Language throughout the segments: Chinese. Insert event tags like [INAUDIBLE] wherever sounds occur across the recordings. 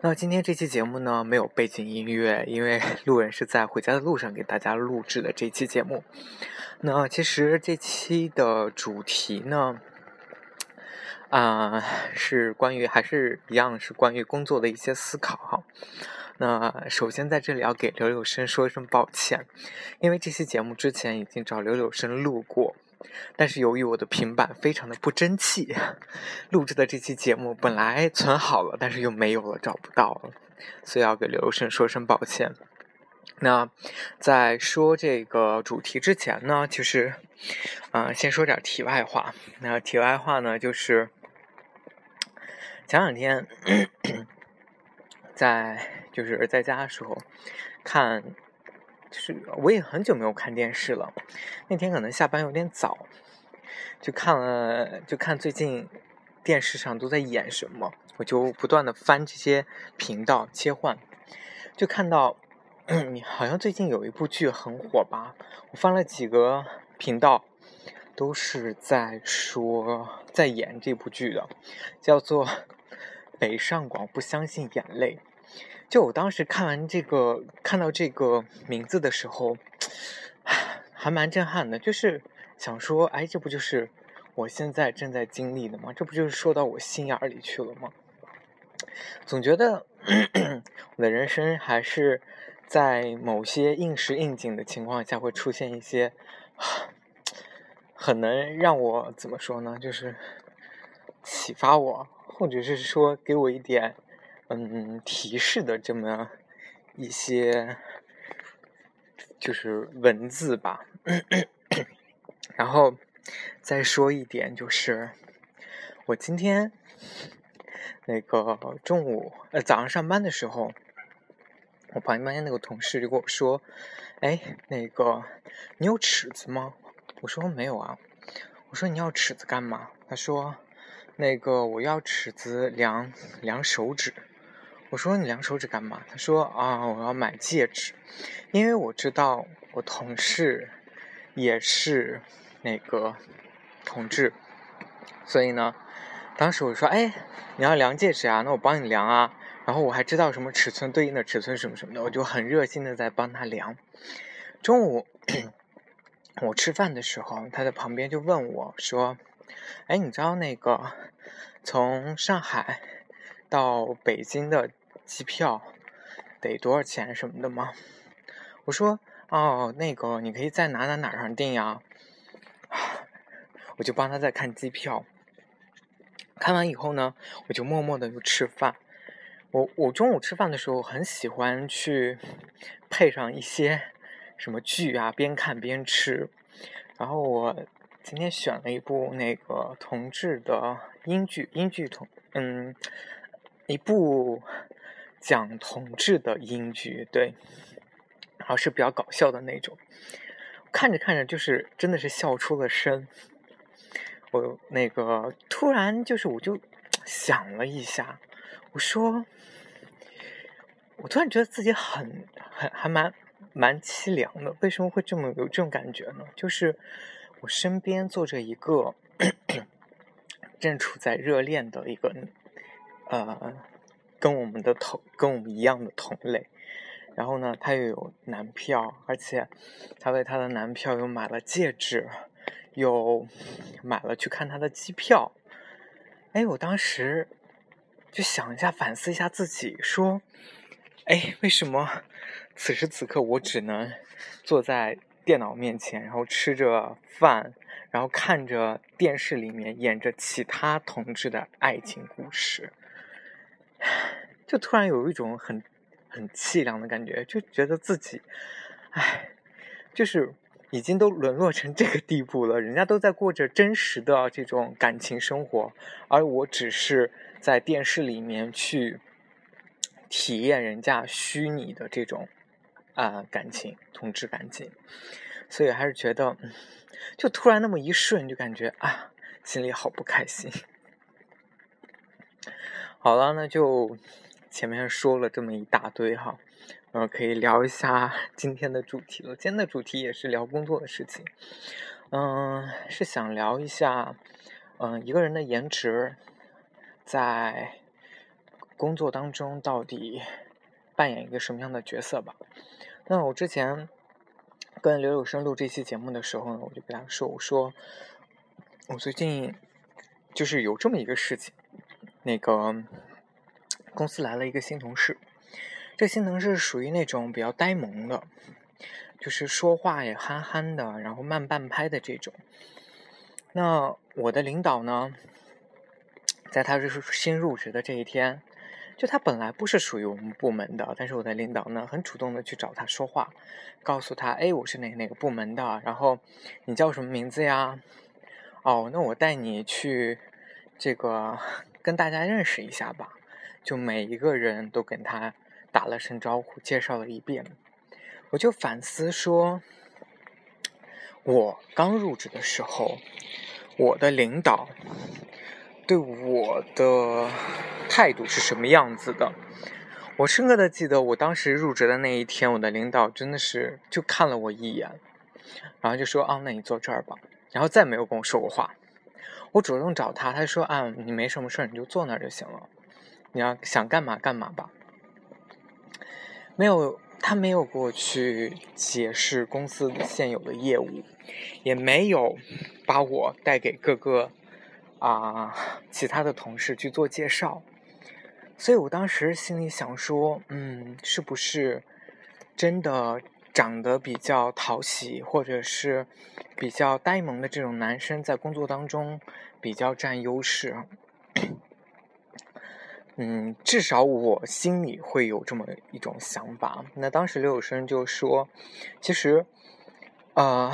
那今天这期节目呢，没有背景音乐，因为 [LAUGHS] 路人是在回家的路上给大家录制的这期节目。那其实这期的主题呢，啊，是关于还是一样是关于工作的一些思考哈。那首先在这里要给柳柳生说一声抱歉，因为这期节目之前已经找柳柳生录过。但是由于我的平板非常的不争气，录制的这期节目本来存好了，但是又没有了，找不到了，所以要给刘胜说声抱歉。那在说这个主题之前呢，就是，嗯，先说点题外话。那题外话呢，就是前两天 [COUGHS] 在就是在家的时候看。是，我也很久没有看电视了。那天可能下班有点早，就看了，就看最近电视上都在演什么，我就不断的翻这些频道切换，就看到好像最近有一部剧很火吧。我翻了几个频道，都是在说在演这部剧的，叫做《北上广不相信眼泪》。就我当时看完这个，看到这个名字的时候，还蛮震撼的。就是想说，哎，这不就是我现在正在经历的吗？这不就是说到我心眼里去了吗？总觉得我的人生还是在某些应时应景的情况下，会出现一些很能让我怎么说呢？就是启发我，或者是说给我一点。嗯，提示的这么一些就是文字吧，[CLEARS THROAT] 然后再说一点，就是我今天那个中午呃早上上班的时候，我旁边那个同事就跟我说：“哎，那个你有尺子吗？”我说：“没有啊。”我说：“你要尺子干嘛？”他说：“那个我要尺子量量手指。”我说你量手指干嘛？他说啊，我要买戒指，因为我知道我同事也是那个同志，所以呢，当时我说，哎，你要量戒指啊？那我帮你量啊。然后我还知道什么尺寸对应的尺寸什么什么的，我就很热心的在帮他量。中午我吃饭的时候，他在旁边就问我说，哎，你知道那个从上海？到北京的机票得多少钱什么的吗？我说哦，那个你可以在哪哪哪上订呀。[SIGHS] 我就帮他在看机票。看完以后呢，我就默默的就吃饭。我我中午吃饭的时候很喜欢去配上一些什么剧啊，边看边吃。然后我今天选了一部那个同志的英剧，英剧同嗯。一部讲同志的英剧，对，然后是比较搞笑的那种，看着看着就是真的是笑出了声。我那个突然就是我就想了一下，我说，我突然觉得自己很很还蛮蛮凄凉的。为什么会这么有这种感觉呢？就是我身边坐着一个 [COUGHS] 正处在热恋的一个。呃，跟我们的同跟我们一样的同类，然后呢，她又有男票，而且她为她的男票又买了戒指，又买了去看他的机票。哎，我当时就想一下，反思一下自己，说，哎，为什么此时此刻我只能坐在电脑面前，然后吃着饭，然后看着电视里面演着其他同志的爱情故事？就突然有一种很很凄凉的感觉，就觉得自己，唉，就是已经都沦落成这个地步了。人家都在过着真实的这种感情生活，而我只是在电视里面去体验人家虚拟的这种啊感情，同志感情，所以还是觉得，就突然那么一瞬，就感觉啊，心里好不开心。好了，那就前面说了这么一大堆哈，呃，可以聊一下 [LAUGHS] 今天的主题了。今天的主题也是聊工作的事情，嗯，是想聊一下，嗯，一个人的颜值在工作当中到底扮演一个什么样的角色吧。那我之前跟刘有生录这期节目的时候呢，我就跟他说，我说我最近就是有这么一个事情。那个公司来了一个新同事，这新同事属于那种比较呆萌的，就是说话也憨憨的，然后慢半拍的这种。那我的领导呢，在他是新入职的这一天，就他本来不是属于我们部门的，但是我的领导呢，很主动的去找他说话，告诉他，哎，我是哪哪个部门的，然后你叫什么名字呀？哦，那我带你去这个。跟大家认识一下吧，就每一个人都跟他打了声招呼，介绍了一遍。我就反思说，我刚入职的时候，我的领导对我的态度是什么样子的？我深刻的记得，我当时入职的那一天，我的领导真的是就看了我一眼，然后就说：“啊，那你坐这儿吧。”然后再没有跟我说过话。我主动找他，他说：“啊，你没什么事儿，你就坐那儿就行了。你要想干嘛干嘛吧。”没有，他没有给我去解释公司现有的业务，也没有把我带给各个啊其他的同事去做介绍。所以我当时心里想说：“嗯，是不是真的？”长得比较讨喜，或者是比较呆萌的这种男生，在工作当中比较占优势。嗯，至少我心里会有这么一种想法。那当时刘有生就说：“其实，呃，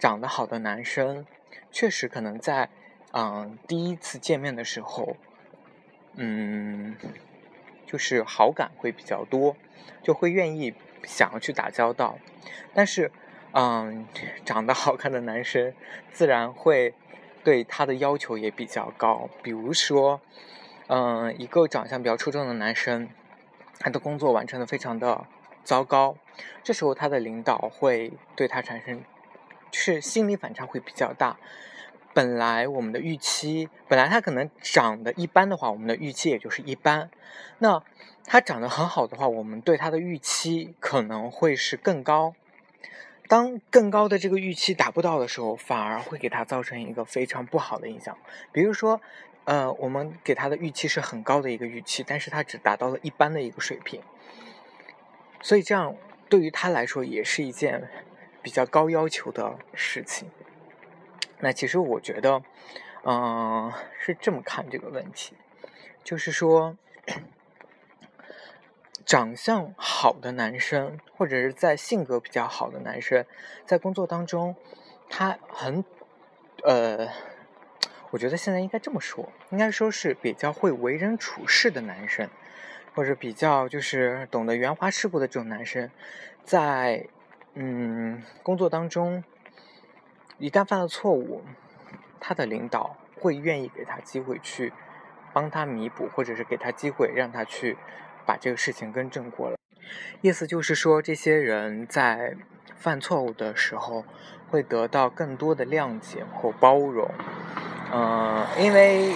长得好的男生，确实可能在嗯第一次见面的时候，嗯，就是好感会比较多，就会愿意。”想要去打交道，但是，嗯，长得好看的男生自然会对他的要求也比较高。比如说，嗯，一个长相比较出众的男生，他的工作完成的非常的糟糕，这时候他的领导会对他产生，是心理反差会比较大。本来我们的预期，本来它可能长得一般的话，我们的预期也就是一般。那它长得很好的话，我们对它的预期可能会是更高。当更高的这个预期达不到的时候，反而会给它造成一个非常不好的影响。比如说，呃，我们给他的预期是很高的一个预期，但是他只达到了一般的一个水平。所以这样对于他来说也是一件比较高要求的事情。那其实我觉得，嗯，是这么看这个问题，就是说，长相好的男生，或者是在性格比较好的男生，在工作当中，他很，呃，我觉得现在应该这么说，应该说是比较会为人处事的男生，或者比较就是懂得圆滑世故的这种男生，在嗯工作当中。一旦犯了错误，他的领导会愿意给他机会去帮他弥补，或者是给他机会让他去把这个事情更正过来。意思就是说，这些人在犯错误的时候会得到更多的谅解或包容。嗯，因为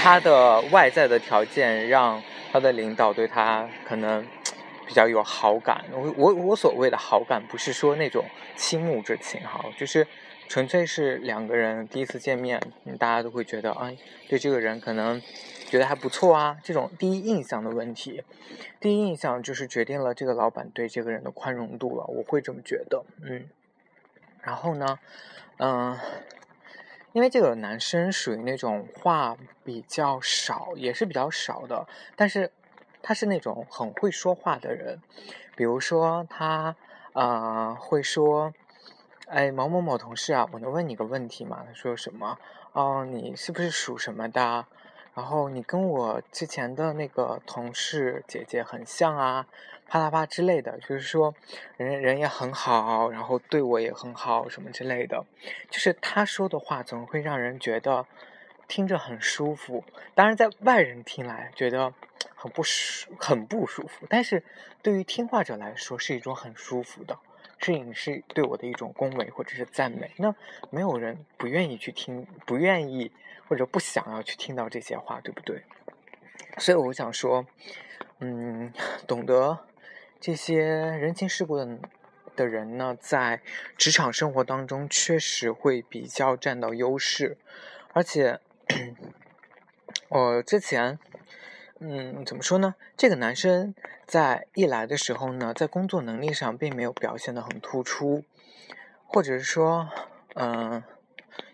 他的外在的条件让他的领导对他可能比较有好感。我我我所谓的好感，不是说那种倾慕之情哈，就是。纯粹是两个人第一次见面，大家都会觉得，哎，对这个人可能觉得还不错啊。这种第一印象的问题，第一印象就是决定了这个老板对这个人的宽容度了。我会这么觉得，嗯。然后呢，嗯，因为这个男生属于那种话比较少，也是比较少的，但是他是那种很会说话的人。比如说他，呃，会说。哎，某某某同事啊，我能问你个问题吗？他说什么？哦，你是不是属什么的？然后你跟我之前的那个同事姐姐很像啊，啪啦啪之类的，就是说人人也很好，然后对我也很好什么之类的，就是他说的话总会让人觉得听着很舒服。当然，在外人听来觉得很不舒很不舒服，但是对于听话者来说是一种很舒服的。摄影是对我的一种恭维或者是赞美，那没有人不愿意去听，不愿意或者不想要去听到这些话，对不对？所以我想说，嗯，懂得这些人情世故的的人呢，在职场生活当中确实会比较占到优势，而且 [CLEARS THROAT] 我之前。嗯，怎么说呢？这个男生在一来的时候呢，在工作能力上并没有表现的很突出，或者是说，嗯，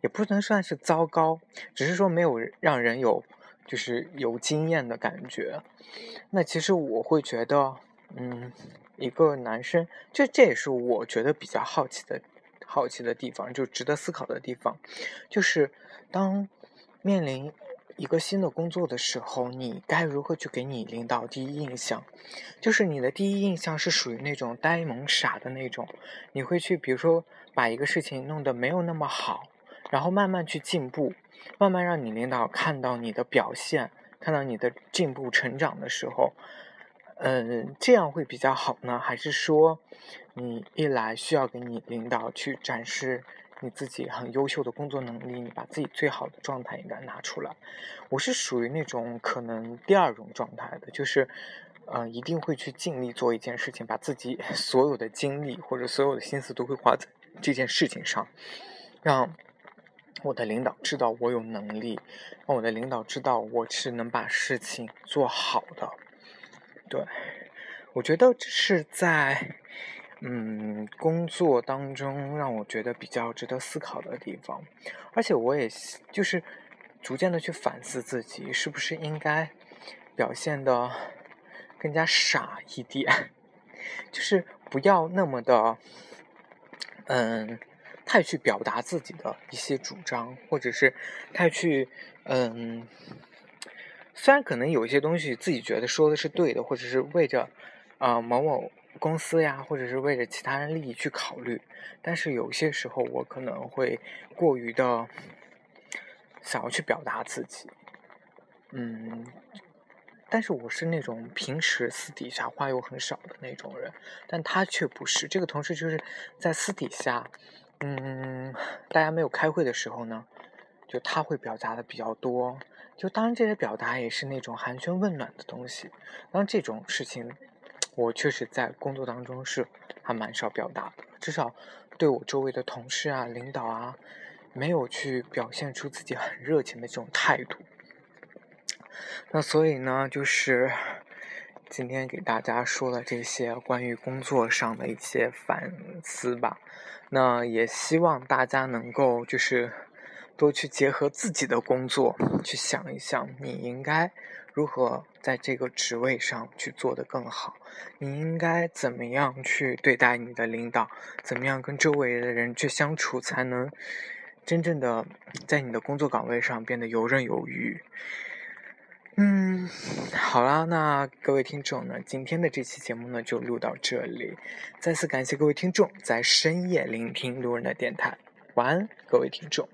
也不能算是糟糕，只是说没有让人有就是有经验的感觉。那其实我会觉得，嗯，一个男生，这这也是我觉得比较好奇的好奇的地方，就值得思考的地方，就是当面临。一个新的工作的时候，你该如何去给你领导第一印象？就是你的第一印象是属于那种呆萌傻的那种，你会去比如说把一个事情弄得没有那么好，然后慢慢去进步，慢慢让你领导看到你的表现，看到你的进步成长的时候，嗯，这样会比较好呢？还是说你一来需要给你领导去展示？你自己很优秀的工作能力，你把自己最好的状态应该拿出来。我是属于那种可能第二种状态的，就是，呃，一定会去尽力做一件事情，把自己 [LAUGHS] 所有的精力或者所有的心思都会花在 [LAUGHS] 这件事情上，让我的领导知道我有能力，让我的领导知道我是能把事情做好的。对，我觉得这是在。嗯，工作当中让我觉得比较值得思考的地方，而且我也就是逐渐的去反思自己，是不是应该表现的更加傻一点，[LAUGHS] 就是不要那么的嗯，太去表达自己的一些主张，或者是太去嗯，虽然可能有一些东西自己觉得说的是对的，或者是为着啊某某。公司呀，或者是为了其他人利益去考虑，但是有些时候我可能会过于的想要去表达自己，嗯，但是我是那种平时私底下话又很少的那种人，但他却不是。这个同事就是在私底下，嗯，大家没有开会的时候呢，就他会表达的比较多，就当然这些表达也是那种寒暄问暖的东西，当这种事情。我确实在工作当中是还蛮少表达的，至少对我周围的同事啊、领导啊，没有去表现出自己很热情的这种态度。那所以呢，就是今天给大家说了这些关于工作上的一些反思吧。那也希望大家能够就是多去结合自己的工作，去想一想你应该。如何在这个职位上去做得更好？你应该怎么样去对待你的领导？怎么样跟周围的人去相处，才能真正的在你的工作岗位上变得游刃有余？嗯，好啦，那各位听众呢，今天的这期节目呢就录到这里。再次感谢各位听众在深夜聆听路人的电台。晚安，各位听众。